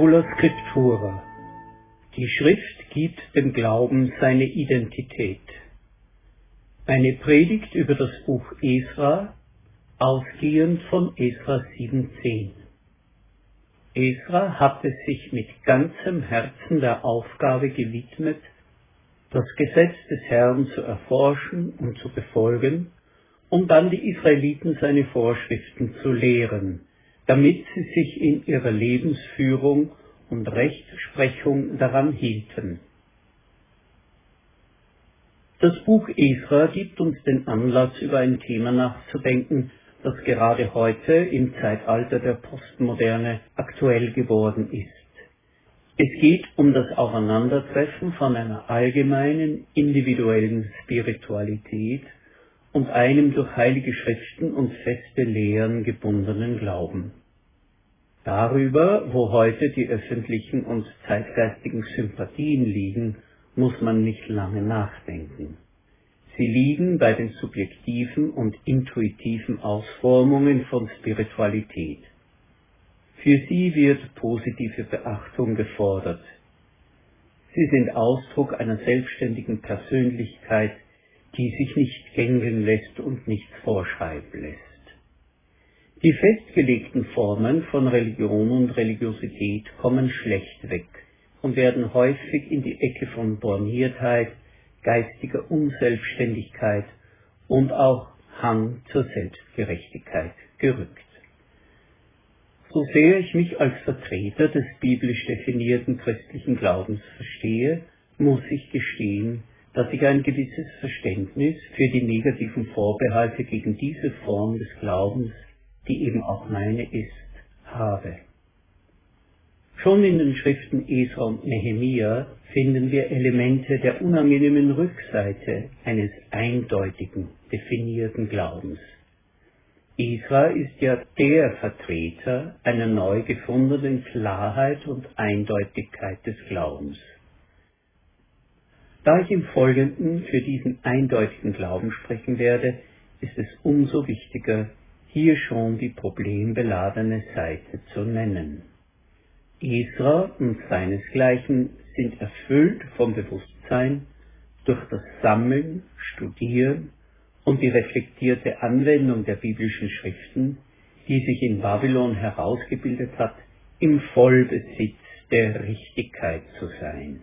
Sola Scriptura. Die Schrift gibt dem Glauben seine Identität. Eine Predigt über das Buch Esra, ausgehend von Esra 7.10. Esra hatte sich mit ganzem Herzen der Aufgabe gewidmet, das Gesetz des Herrn zu erforschen und zu befolgen, um dann die Israeliten seine Vorschriften zu lehren, damit sie sich in ihrer Lebensführung und Rechtsprechung daran hielten. Das Buch Esra gibt uns den Anlass, über ein Thema nachzudenken, das gerade heute im Zeitalter der Postmoderne aktuell geworden ist. Es geht um das Aufeinandertreffen von einer allgemeinen individuellen Spiritualität und einem durch heilige Schriften und feste Lehren gebundenen Glauben. Darüber, wo heute die öffentlichen und zeitgeistigen Sympathien liegen, muss man nicht lange nachdenken. Sie liegen bei den subjektiven und intuitiven Ausformungen von Spiritualität. Für sie wird positive Beachtung gefordert. Sie sind Ausdruck einer selbstständigen Persönlichkeit, die sich nicht gängeln lässt und nichts vorschreiben lässt. Die festgelegten Formen von Religion und Religiosität kommen schlecht weg und werden häufig in die Ecke von Borniertheit, geistiger Unselbstständigkeit und auch Hang zur Selbstgerechtigkeit gerückt. So sehr ich mich als Vertreter des biblisch definierten christlichen Glaubens verstehe, muss ich gestehen, dass ich ein gewisses Verständnis für die negativen Vorbehalte gegen diese Form des Glaubens, die eben auch meine ist, habe. Schon in den Schriften Esra und Nehemia finden wir Elemente der unangenehmen Rückseite eines eindeutigen, definierten Glaubens. Esra ist ja der Vertreter einer neu gefundenen Klarheit und Eindeutigkeit des Glaubens. Da ich im Folgenden für diesen eindeutigen Glauben sprechen werde, ist es umso wichtiger, hier schon die problembeladene Seite zu nennen. Esra und seinesgleichen sind erfüllt vom Bewusstsein durch das Sammeln, Studieren und die reflektierte Anwendung der biblischen Schriften, die sich in Babylon herausgebildet hat, im Vollbesitz der Richtigkeit zu sein.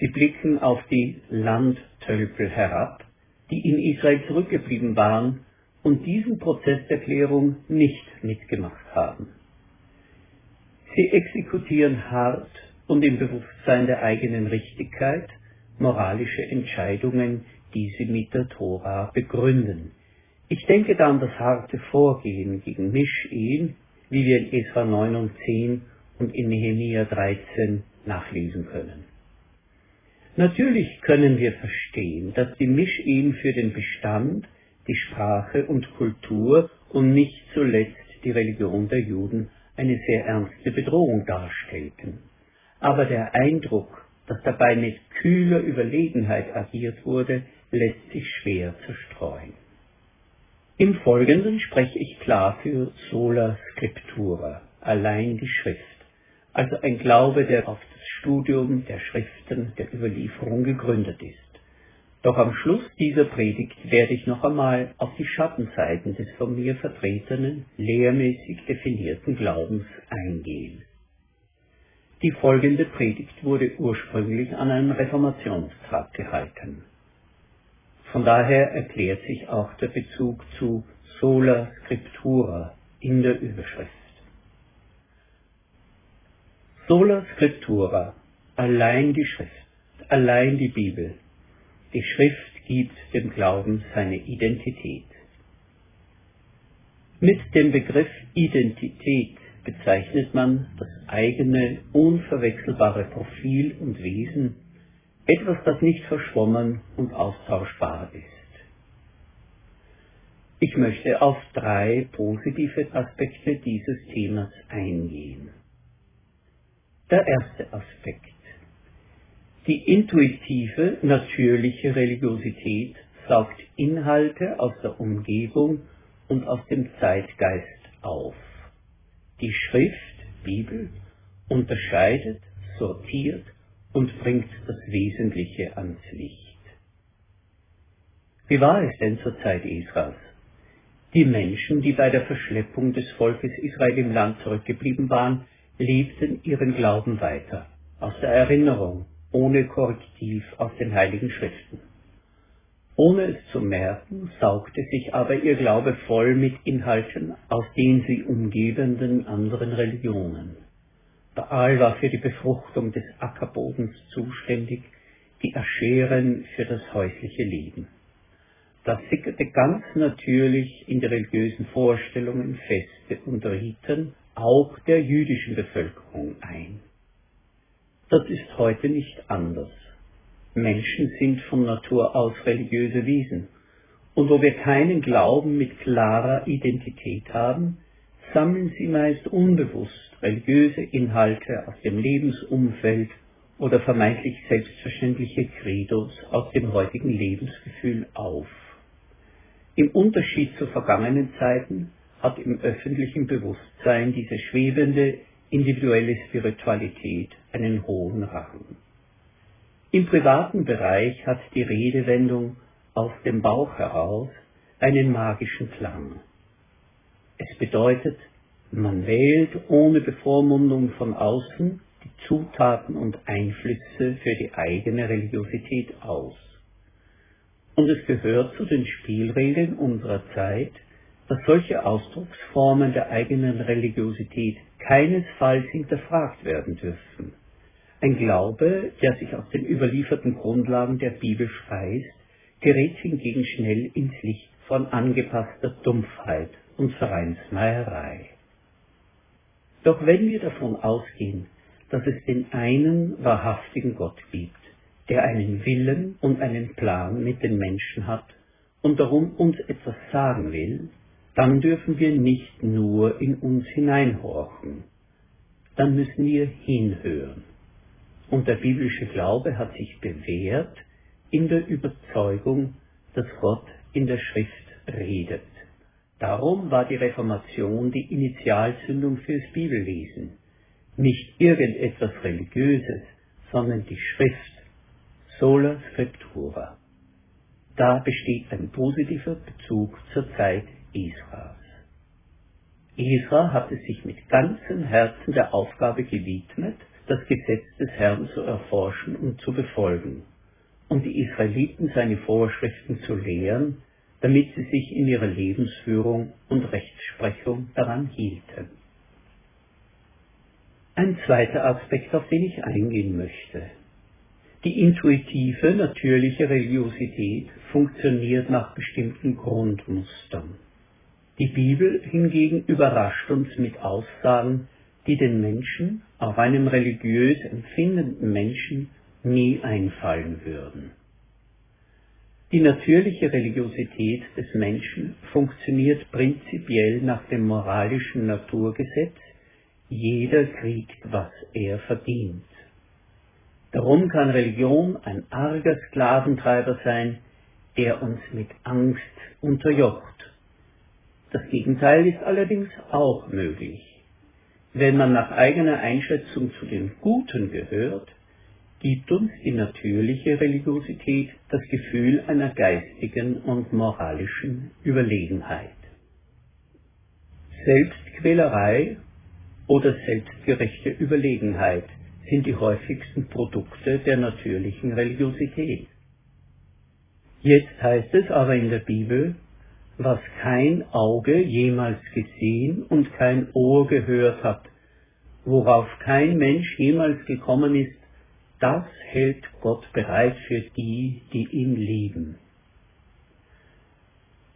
Sie blicken auf die Landtölpel herab, die in Israel zurückgeblieben waren und diesen Prozess der Klärung nicht mitgemacht haben. Sie exekutieren hart und im Bewusstsein der eigenen Richtigkeit moralische Entscheidungen, die sie mit der Tora begründen. Ich denke da an das harte Vorgehen gegen Mischehen, wie wir in Esra 9 und 10 und in Nehemia 13 nachlesen können. Natürlich können wir verstehen, dass die Mischehen für den Bestand, die Sprache und Kultur und nicht zuletzt die Religion der Juden eine sehr ernste Bedrohung darstellten. Aber der Eindruck, dass dabei mit kühler Überlegenheit agiert wurde, lässt sich schwer zerstreuen. Im Folgenden spreche ich klar für sola scriptura, allein die Schrift, also ein Glaube, der auf Studium der Schriften der Überlieferung gegründet ist. Doch am Schluss dieser Predigt werde ich noch einmal auf die Schattenseiten des von mir vertretenen, lehrmäßig definierten Glaubens eingehen. Die folgende Predigt wurde ursprünglich an einem Reformationstag gehalten. Von daher erklärt sich auch der Bezug zu sola scriptura in der Überschrift. Sola Scriptura, allein die Schrift, allein die Bibel. Die Schrift gibt dem Glauben seine Identität. Mit dem Begriff Identität bezeichnet man das eigene, unverwechselbare Profil und Wesen, etwas, das nicht verschwommen und austauschbar ist. Ich möchte auf drei positive Aspekte dieses Themas eingehen. Der erste Aspekt. Die intuitive, natürliche Religiosität saugt Inhalte aus der Umgebung und aus dem Zeitgeist auf. Die Schrift, Bibel unterscheidet, sortiert und bringt das Wesentliche ans Licht. Wie war es denn zur Zeit Israels? Die Menschen, die bei der Verschleppung des Volkes Israel im Land zurückgeblieben waren, lebten ihren Glauben weiter, aus der Erinnerung, ohne Korrektiv aus den Heiligen Schriften. Ohne es zu merken, saugte sich aber ihr Glaube voll mit Inhalten aus den sie umgebenden anderen Religionen. Baal war für die Befruchtung des Ackerbodens zuständig, die Ascheren für das häusliche Leben. Das sickerte ganz natürlich in die religiösen Vorstellungen, Feste und Riten auch der jüdischen Bevölkerung ein. Das ist heute nicht anders. Menschen sind von Natur aus religiöse Wesen, und wo wir keinen Glauben mit klarer Identität haben, sammeln sie meist unbewusst religiöse Inhalte aus dem Lebensumfeld oder vermeintlich selbstverständliche Credos aus dem heutigen Lebensgefühl auf. Im Unterschied zu vergangenen Zeiten hat im öffentlichen Bewusstsein diese schwebende individuelle Spiritualität einen hohen Rang. Im privaten Bereich hat die Redewendung aus dem Bauch heraus einen magischen Klang. Es bedeutet, man wählt ohne Bevormundung von außen die Zutaten und Einflüsse für die eigene Religiosität aus. Und es gehört zu den Spielregeln unserer Zeit, dass solche Ausdrucksformen der eigenen Religiosität keinesfalls hinterfragt werden dürfen. Ein Glaube, der sich aus den überlieferten Grundlagen der Bibel speist, gerät hingegen schnell ins Licht von angepasster Dumpfheit und Vereinsmeierei. Doch wenn wir davon ausgehen, dass es den einen wahrhaftigen Gott gibt, der einen Willen und einen Plan mit den Menschen hat und darum uns etwas sagen will, dann dürfen wir nicht nur in uns hineinhorchen, dann müssen wir hinhören. Und der biblische Glaube hat sich bewährt in der Überzeugung, dass Gott in der Schrift redet. Darum war die Reformation die Initialzündung fürs Bibellesen. Nicht irgendetwas Religiöses, sondern die Schrift, sola scriptura. Da besteht ein positiver Bezug zur Zeit Israels. Esra hatte sich mit ganzem Herzen der Aufgabe gewidmet, das Gesetz des Herrn zu erforschen und zu befolgen, und die Israeliten seine Vorschriften zu lehren, damit sie sich in ihrer Lebensführung und Rechtsprechung daran hielten. Ein zweiter Aspekt, auf den ich eingehen möchte. Die intuitive, natürliche Religiosität funktioniert nach bestimmten Grundmustern. Die Bibel hingegen überrascht uns mit Aussagen, die den Menschen, auch einem religiös empfindenden Menschen, nie einfallen würden. Die natürliche Religiosität des Menschen funktioniert prinzipiell nach dem moralischen Naturgesetz, jeder kriegt, was er verdient. Darum kann Religion ein arger Sklaventreiber sein, der uns mit Angst unterjocht. Das Gegenteil ist allerdings auch möglich. Wenn man nach eigener Einschätzung zu den Guten gehört, gibt uns die natürliche Religiosität das Gefühl einer geistigen und moralischen Überlegenheit. Selbstquälerei oder selbstgerechte Überlegenheit sind die häufigsten Produkte der natürlichen Religiosität. Jetzt heißt es aber in der Bibel, was kein Auge jemals gesehen und kein Ohr gehört hat, worauf kein Mensch jemals gekommen ist, das hält Gott bereit für die, die ihn lieben.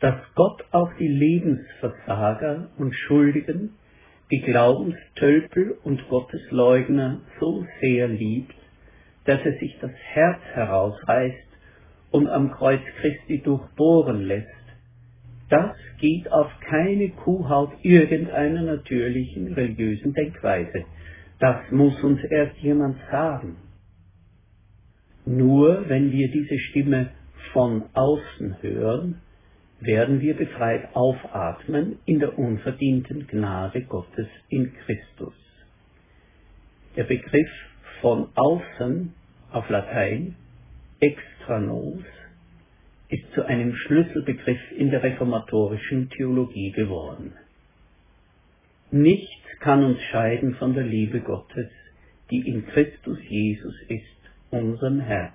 Dass Gott auch die Lebensversager und Schuldigen, die Glaubenstölpel und Gottesleugner so sehr liebt, dass er sich das Herz herausreißt und am Kreuz Christi durchbohren lässt, das geht auf keine Kuhhaut irgendeiner natürlichen religiösen Denkweise. Das muss uns erst jemand sagen. Nur wenn wir diese Stimme von außen hören, werden wir befreit aufatmen in der unverdienten Gnade Gottes in Christus. Der Begriff von außen auf Latein, extra nos, ist zu einem Schlüsselbegriff in der reformatorischen Theologie geworden. Nichts kann uns scheiden von der Liebe Gottes, die in Christus Jesus ist, unserem Herrn.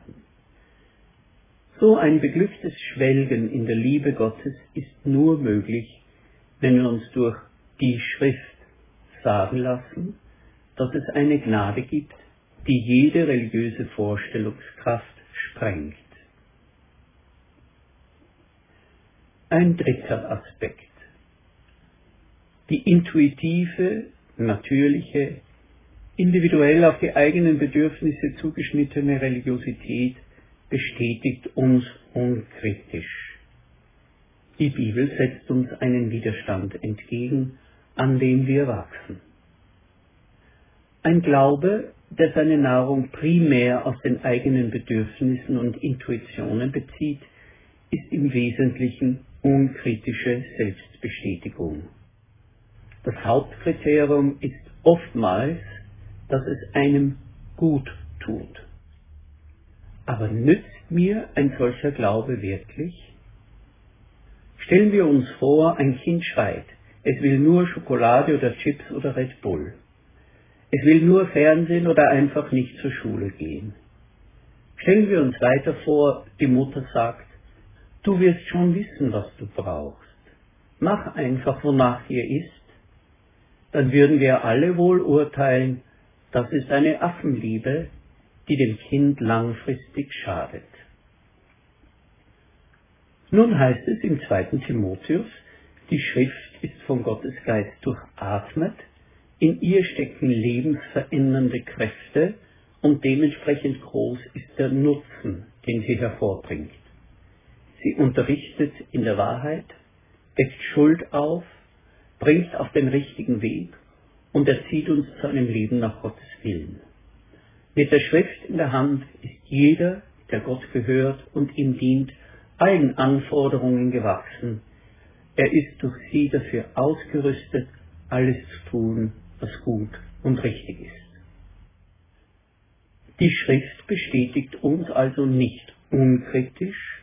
So ein beglücktes Schwelgen in der Liebe Gottes ist nur möglich, wenn wir uns durch die Schrift sagen lassen, dass es eine Gnade gibt, die jede religiöse Vorstellungskraft sprengt. Ein dritter Aspekt. Die intuitive, natürliche, individuell auf die eigenen Bedürfnisse zugeschnittene Religiosität bestätigt uns unkritisch. Die Bibel setzt uns einen Widerstand entgegen, an dem wir wachsen. Ein Glaube, der seine Nahrung primär aus den eigenen Bedürfnissen und Intuitionen bezieht, ist im Wesentlichen unkritische Selbstbestätigung. Das Hauptkriterium ist oftmals, dass es einem gut tut. Aber nützt mir ein solcher Glaube wirklich? Stellen wir uns vor, ein Kind schreit, es will nur Schokolade oder Chips oder Red Bull. Es will nur Fernsehen oder einfach nicht zur Schule gehen. Stellen wir uns weiter vor, die Mutter sagt, Du wirst schon wissen, was du brauchst. Mach einfach, wonach dir ist. Dann würden wir alle wohl urteilen, das ist eine Affenliebe, die dem Kind langfristig schadet. Nun heißt es im zweiten Timotheus, die Schrift ist von Gottes Geist durchatmet, in ihr stecken lebensverändernde Kräfte und dementsprechend groß ist der Nutzen, den sie hervorbringt. Sie unterrichtet in der Wahrheit, deckt Schuld auf, bringt auf den richtigen Weg und erzieht uns zu einem Leben nach Gottes Willen. Mit der Schrift in der Hand ist jeder, der Gott gehört und ihm dient, allen Anforderungen gewachsen. Er ist durch sie dafür ausgerüstet, alles zu tun, was gut und richtig ist. Die Schrift bestätigt uns also nicht unkritisch,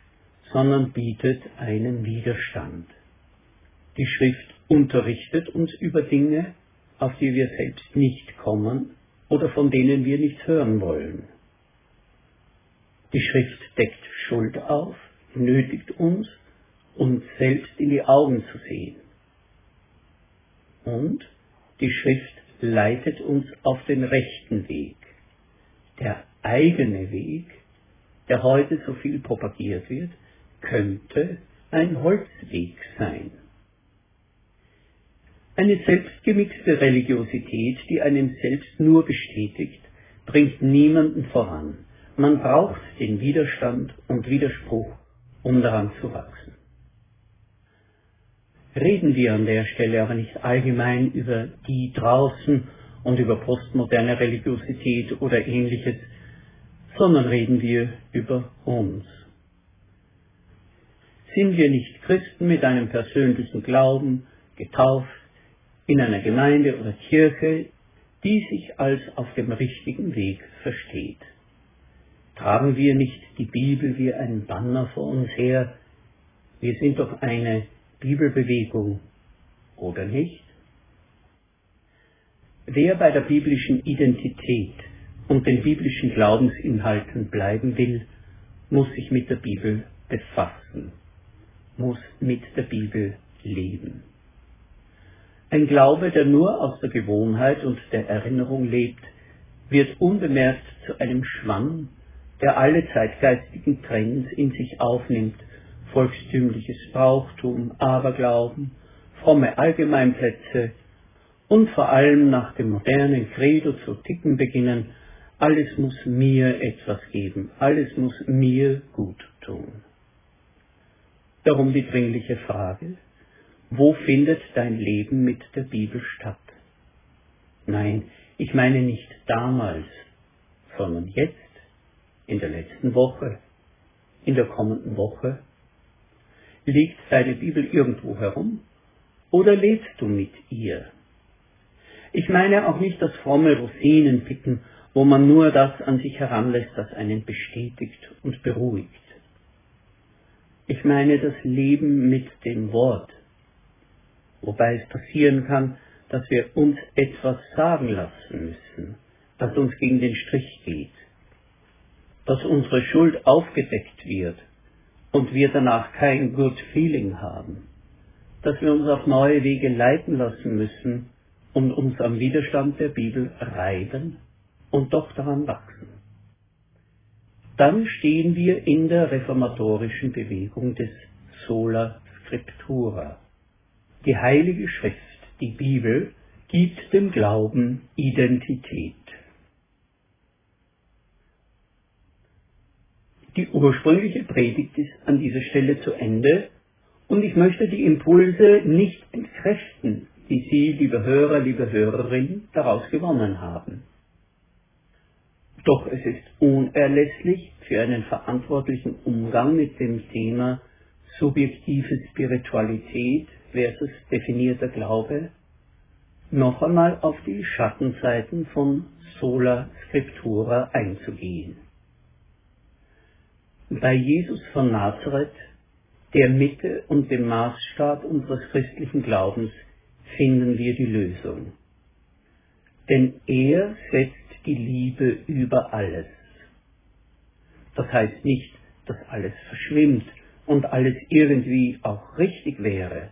sondern bietet einen Widerstand. Die Schrift unterrichtet uns über Dinge, auf die wir selbst nicht kommen oder von denen wir nichts hören wollen. Die Schrift deckt Schuld auf, nötigt uns, uns selbst in die Augen zu sehen. Und die Schrift leitet uns auf den rechten Weg. Der eigene Weg, der heute so viel propagiert wird, könnte ein Holzweg sein. Eine selbstgemixte Religiosität, die einen selbst nur bestätigt, bringt niemanden voran. Man braucht den Widerstand und Widerspruch, um daran zu wachsen. Reden wir an der Stelle aber nicht allgemein über die draußen und über postmoderne Religiosität oder ähnliches, sondern reden wir über uns. Sind wir nicht Christen mit einem persönlichen Glauben, getauft, in einer Gemeinde oder Kirche, die sich als auf dem richtigen Weg versteht? Tragen wir nicht die Bibel wie ein Banner vor uns her? Wir sind doch eine Bibelbewegung, oder nicht? Wer bei der biblischen Identität und den biblischen Glaubensinhalten bleiben will, muss sich mit der Bibel befassen muss mit der Bibel leben. Ein Glaube, der nur aus der Gewohnheit und der Erinnerung lebt, wird unbemerkt zu einem Schwamm, der alle zeitgeistigen Trends in sich aufnimmt, volkstümliches Brauchtum, Aberglauben, fromme Allgemeinplätze und vor allem nach dem modernen Credo zu ticken beginnen, alles muss mir etwas geben, alles muss mir gut tun. Darum die dringliche Frage, wo findet dein Leben mit der Bibel statt? Nein, ich meine nicht damals, sondern jetzt, in der letzten Woche, in der kommenden Woche. Liegt deine Bibel irgendwo herum oder lebst du mit ihr? Ich meine auch nicht das fromme Rosinenpicken, wo man nur das an sich heranlässt, das einen bestätigt und beruhigt. Ich meine das Leben mit dem Wort, wobei es passieren kann, dass wir uns etwas sagen lassen müssen, das uns gegen den Strich geht, dass unsere Schuld aufgedeckt wird und wir danach kein Good Feeling haben, dass wir uns auf neue Wege leiten lassen müssen und uns am Widerstand der Bibel reiben und doch daran wachsen. Dann stehen wir in der reformatorischen Bewegung des Sola Scriptura. Die Heilige Schrift, die Bibel, gibt dem Glauben Identität. Die ursprüngliche Predigt ist an dieser Stelle zu Ende und ich möchte die Impulse nicht entkräften, die Sie, liebe Hörer, liebe Hörerin, daraus gewonnen haben. Doch es ist unerlässlich für einen verantwortlichen Umgang mit dem Thema subjektive Spiritualität versus definierter Glaube, noch einmal auf die Schattenseiten von Sola Scriptura einzugehen bei Jesus von Nazareth, der Mitte und dem Maßstab unseres christlichen Glaubens, finden wir die Lösung. Denn er setzt die Liebe über alles. Das heißt nicht, dass alles verschwimmt und alles irgendwie auch richtig wäre.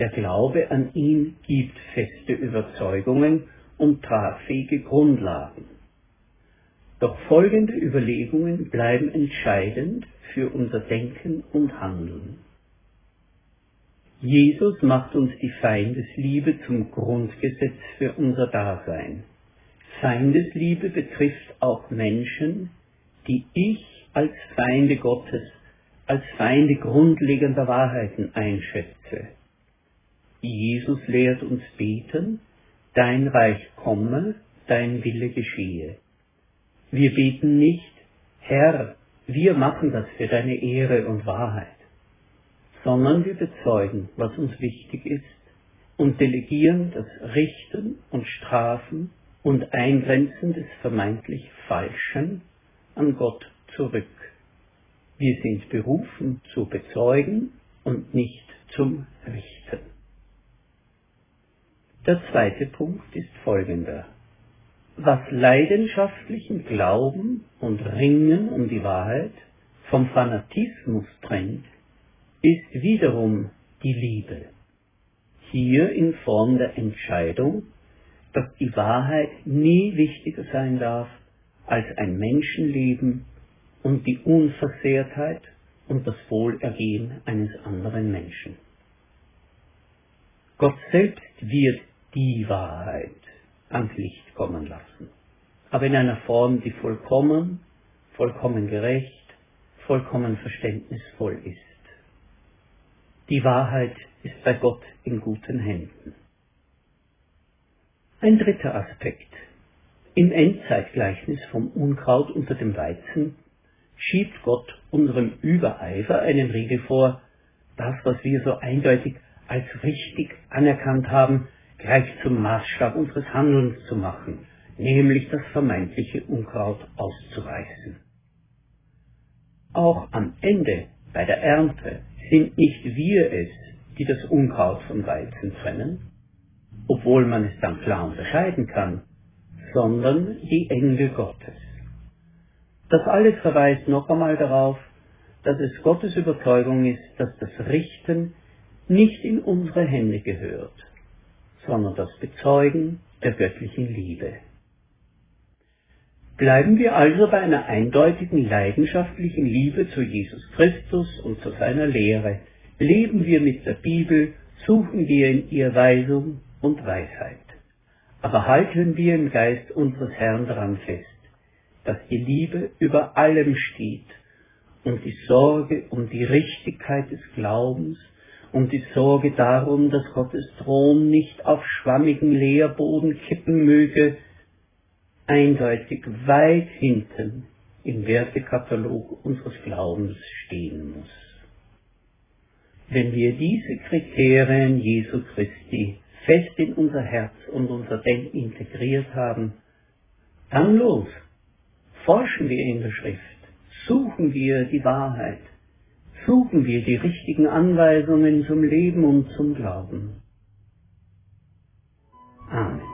Der Glaube an ihn gibt feste Überzeugungen und tragfähige Grundlagen. Doch folgende Überlegungen bleiben entscheidend für unser Denken und Handeln. Jesus macht uns die Feindesliebe zum Grundgesetz für unser Dasein. Feindesliebe betrifft auch Menschen, die ich als Feinde Gottes, als Feinde grundlegender Wahrheiten einschätze. Jesus lehrt uns beten, dein Reich komme, dein Wille geschehe. Wir beten nicht, Herr, wir machen das für deine Ehre und Wahrheit, sondern wir bezeugen, was uns wichtig ist und delegieren das Richten und Strafen und Eingrenzen des vermeintlich Falschen an Gott zurück. Wir sind berufen zu bezeugen und nicht zum Richten. Der zweite Punkt ist folgender was leidenschaftlichen Glauben und Ringen um die Wahrheit vom Fanatismus trennt, ist wiederum die Liebe. Hier in Form der Entscheidung, dass die Wahrheit nie wichtiger sein darf als ein Menschenleben und die Unversehrtheit und das Wohlergehen eines anderen Menschen. Gott selbst wird die Wahrheit ans Licht kommen lassen. Aber in einer Form, die vollkommen, vollkommen gerecht, vollkommen verständnisvoll ist. Die Wahrheit ist bei Gott in guten Händen. Ein dritter Aspekt. Im Endzeitgleichnis vom Unkraut unter dem Weizen schiebt Gott unserem Übereifer einen Riegel vor, das, was wir so eindeutig als richtig anerkannt haben, gleich zum Maßstab unseres Handelns zu machen, nämlich das vermeintliche Unkraut auszureißen. Auch am Ende, bei der Ernte, sind nicht wir es, die das Unkraut vom Weizen trennen, obwohl man es dann klar unterscheiden kann, sondern die Engel Gottes. Das alles verweist noch einmal darauf, dass es Gottes Überzeugung ist, dass das Richten nicht in unsere Hände gehört, sondern das Bezeugen der göttlichen Liebe. Bleiben wir also bei einer eindeutigen leidenschaftlichen Liebe zu Jesus Christus und zu seiner Lehre. Leben wir mit der Bibel, suchen wir in ihr Weisung und Weisheit. Aber halten wir im Geist unseres Herrn daran fest, dass die Liebe über allem steht und die Sorge um die Richtigkeit des Glaubens und die Sorge darum, dass Gottes Thron nicht auf schwammigen Leerboden kippen möge, eindeutig weit hinten im Wertekatalog unseres Glaubens stehen muss. Wenn wir diese Kriterien Jesu Christi fest in unser Herz und unser Denken integriert haben, dann los. Forschen wir in der Schrift, suchen wir die Wahrheit, suchen wir die richtigen Anweisungen zum Leben und zum Glauben. Amen.